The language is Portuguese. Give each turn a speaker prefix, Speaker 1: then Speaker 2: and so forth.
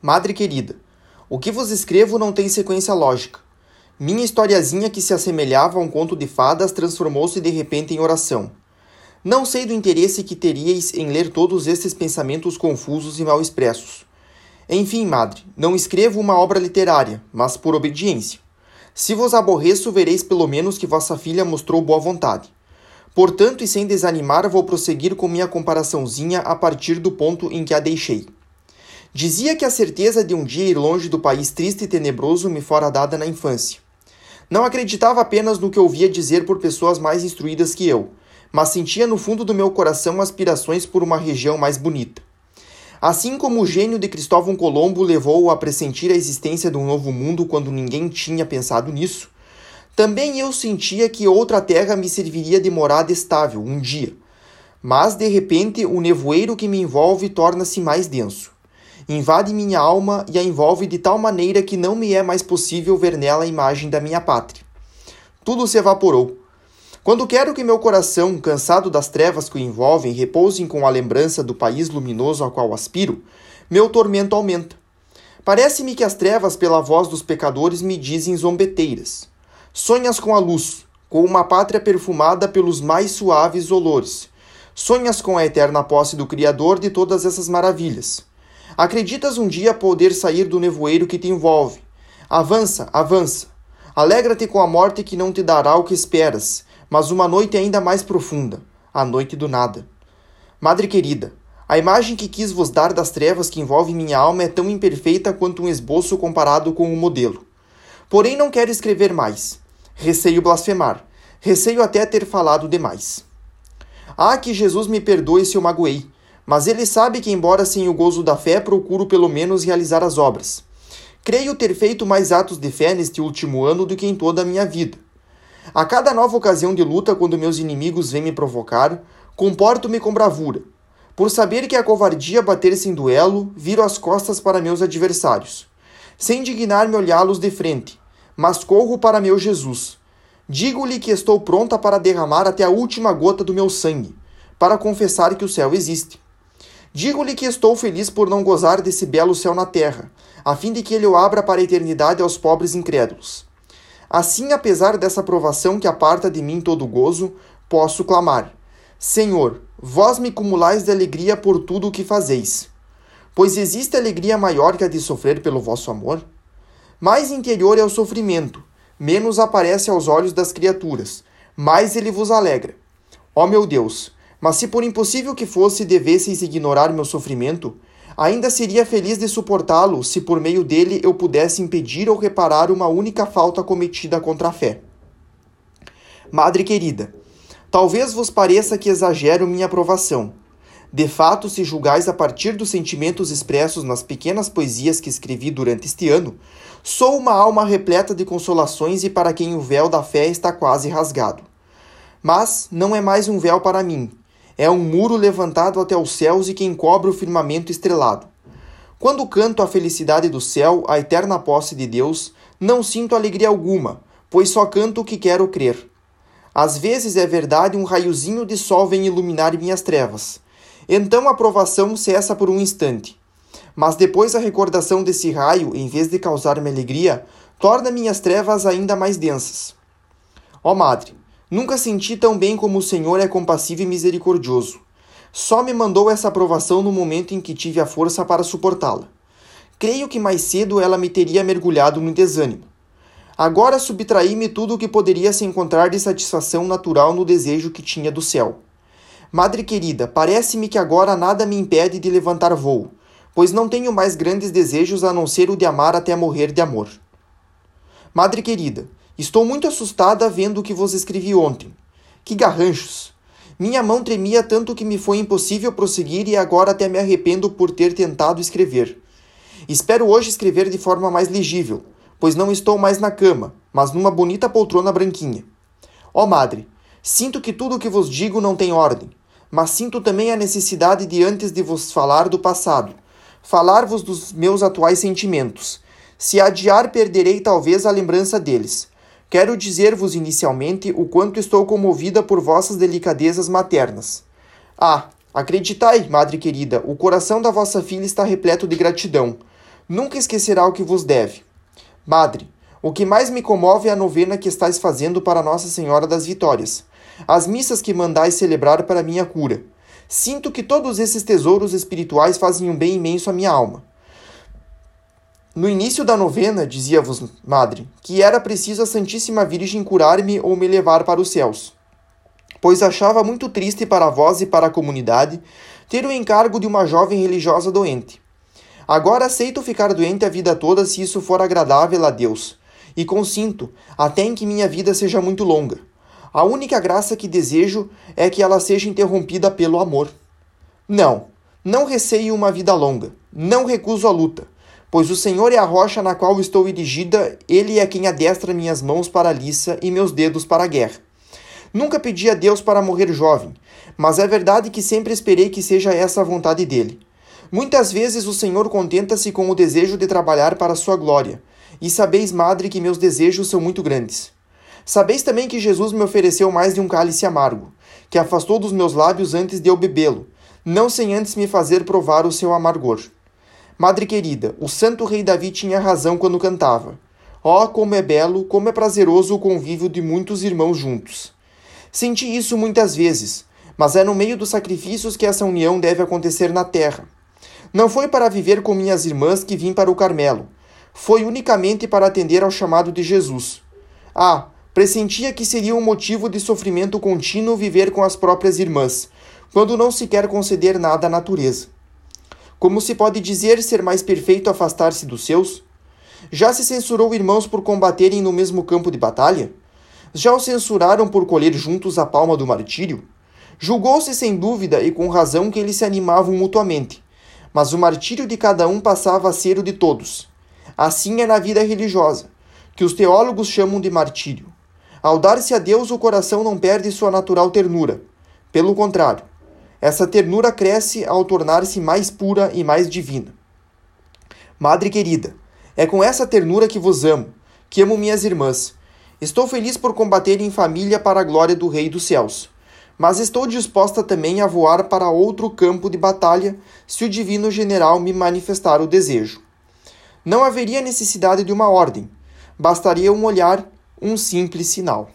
Speaker 1: Madre querida, o que vos escrevo não tem sequência lógica. Minha historiazinha que se assemelhava a um conto de fadas transformou-se de repente em oração. Não sei do interesse que teríeis em ler todos estes pensamentos confusos e mal expressos. Enfim, madre, não escrevo uma obra literária, mas por obediência. Se vos aborreço, vereis pelo menos que vossa filha mostrou boa vontade. Portanto, e sem desanimar, vou prosseguir com minha comparaçãozinha a partir do ponto em que a deixei. Dizia que a certeza de um dia ir longe do país triste e tenebroso me fora dada na infância. Não acreditava apenas no que ouvia dizer por pessoas mais instruídas que eu, mas sentia no fundo do meu coração aspirações por uma região mais bonita. Assim como o gênio de Cristóvão Colombo levou-o a pressentir a existência de um novo mundo quando ninguém tinha pensado nisso, também eu sentia que outra terra me serviria de morada estável um dia. Mas, de repente, o nevoeiro que me envolve torna-se mais denso. Invade minha alma e a envolve de tal maneira que não me é mais possível ver nela a imagem da minha pátria. Tudo se evaporou. Quando quero que meu coração, cansado das trevas que o envolvem, repousem com a lembrança do país luminoso ao qual aspiro, meu tormento aumenta. Parece-me que as trevas, pela voz dos pecadores, me dizem zombeteiras. Sonhas com a luz, com uma pátria perfumada pelos mais suaves olores. Sonhas com a eterna posse do Criador de todas essas maravilhas. Acreditas um dia poder sair do nevoeiro que te envolve. Avança, avança. Alegra-te com a morte que não te dará o que esperas, mas uma noite ainda mais profunda, a noite do nada. Madre querida, a imagem que quis vos dar das trevas que envolvem minha alma é tão imperfeita quanto um esboço comparado com o um modelo. Porém, não quero escrever mais. Receio blasfemar. Receio até ter falado demais. Ah, que Jesus me perdoe se eu magoei, mas ele sabe que, embora sem o gozo da fé, procuro pelo menos realizar as obras. Creio ter feito mais atos de fé neste último ano do que em toda a minha vida. A cada nova ocasião de luta, quando meus inimigos vêm me provocar, comporto-me com bravura. Por saber que a covardia bater-se em duelo, viro as costas para meus adversários. Sem dignar-me olhá-los de frente, mas corro para meu Jesus. Digo-lhe que estou pronta para derramar até a última gota do meu sangue, para confessar que o céu existe. Digo-lhe que estou feliz por não gozar desse belo céu na terra, a fim de que ele o abra para a eternidade aos pobres incrédulos. Assim, apesar dessa provação que aparta de mim todo gozo, posso clamar: Senhor, vós me cumulais de alegria por tudo o que fazeis. Pois existe alegria maior que a de sofrer pelo vosso amor? Mais interior é o sofrimento, menos aparece aos olhos das criaturas, mais ele vos alegra. Ó meu Deus, mas se por impossível que fosse devesseis ignorar meu sofrimento, Ainda seria feliz de suportá-lo se por meio dele eu pudesse impedir ou reparar uma única falta cometida contra a fé. Madre querida, talvez vos pareça que exagero minha aprovação. De fato, se julgais a partir dos sentimentos expressos nas pequenas poesias que escrevi durante este ano, sou uma alma repleta de consolações e para quem o véu da fé está quase rasgado. Mas não é mais um véu para mim, é um muro levantado até os céus e que encobre o firmamento estrelado. Quando canto a felicidade do céu, a eterna posse de Deus, não sinto alegria alguma, pois só canto o que quero crer. Às vezes é verdade um raiozinho de sol vem iluminar minhas trevas. Então a provação cessa por um instante. Mas depois a recordação desse raio, em vez de causar-me alegria, torna minhas trevas ainda mais densas. Ó Madre, Nunca senti tão bem como o Senhor é compassivo e misericordioso. Só me mandou essa aprovação no momento em que tive a força para suportá-la. Creio que mais cedo ela me teria mergulhado no desânimo. Agora subtraí-me tudo o que poderia se encontrar de satisfação natural no desejo que tinha do céu. Madre querida, parece-me que agora nada me impede de levantar voo, pois não tenho mais grandes desejos a não ser o de amar até morrer de amor. Madre querida, Estou muito assustada vendo o que vos escrevi ontem. Que garranchos! Minha mão tremia tanto que me foi impossível prosseguir e agora até me arrependo por ter tentado escrever. Espero hoje escrever de forma mais legível, pois não estou mais na cama, mas numa bonita poltrona branquinha. Ó Madre, sinto que tudo o que vos digo não tem ordem, mas sinto também a necessidade de antes de vos falar do passado, falar-vos dos meus atuais sentimentos. Se adiar, perderei talvez a lembrança deles Quero dizer-vos inicialmente o quanto estou comovida por vossas delicadezas maternas. Ah, acreditai, madre querida, o coração da vossa filha está repleto de gratidão. Nunca esquecerá o que vos deve. Madre, o que mais me comove é a novena que estáis fazendo para Nossa Senhora das Vitórias, as missas que mandais celebrar para minha cura. Sinto que todos esses tesouros espirituais fazem um bem imenso à minha alma. No início da novena, dizia-vos, madre, que era preciso a Santíssima Virgem curar-me ou me levar para os céus, pois achava muito triste para vós e para a comunidade ter o encargo de uma jovem religiosa doente. Agora aceito ficar doente a vida toda se isso for agradável a Deus, e consinto, até em que minha vida seja muito longa. A única graça que desejo é que ela seja interrompida pelo amor. Não, não receio uma vida longa, não recuso a luta Pois o Senhor é a rocha na qual estou erigida, ele é quem adestra minhas mãos para a liça e meus dedos para a guerra. Nunca pedi a Deus para morrer jovem, mas é verdade que sempre esperei que seja essa a vontade dele. Muitas vezes o Senhor contenta-se com o desejo de trabalhar para sua glória, e sabeis, madre, que meus desejos são muito grandes. Sabeis também que Jesus me ofereceu mais de um cálice amargo, que afastou dos meus lábios antes de eu bebê-lo, não sem antes me fazer provar o seu amargor. Madre querida, o santo rei Davi tinha razão quando cantava. Oh, como é belo, como é prazeroso o convívio de muitos irmãos juntos. Senti isso muitas vezes, mas é no meio dos sacrifícios que essa união deve acontecer na terra. Não foi para viver com minhas irmãs que vim para o Carmelo. Foi unicamente para atender ao chamado de Jesus. Ah, pressentia que seria um motivo de sofrimento contínuo viver com as próprias irmãs, quando não se quer conceder nada à natureza. Como se pode dizer ser mais perfeito afastar-se dos seus? Já se censurou irmãos por combaterem no mesmo campo de batalha? Já os censuraram por colher juntos a palma do martírio? Julgou-se sem dúvida e com razão que eles se animavam mutuamente, mas o martírio de cada um passava a ser o de todos. Assim é na vida religiosa, que os teólogos chamam de martírio. Ao dar-se a Deus, o coração não perde sua natural ternura. Pelo contrário, essa ternura cresce ao tornar-se mais pura e mais divina. Madre querida, é com essa ternura que vos amo, que amo minhas irmãs. Estou feliz por combater em família para a glória do Rei dos Céus. Mas estou disposta também a voar para outro campo de batalha se o divino general me manifestar o desejo. Não haveria necessidade de uma ordem, bastaria um olhar, um simples sinal.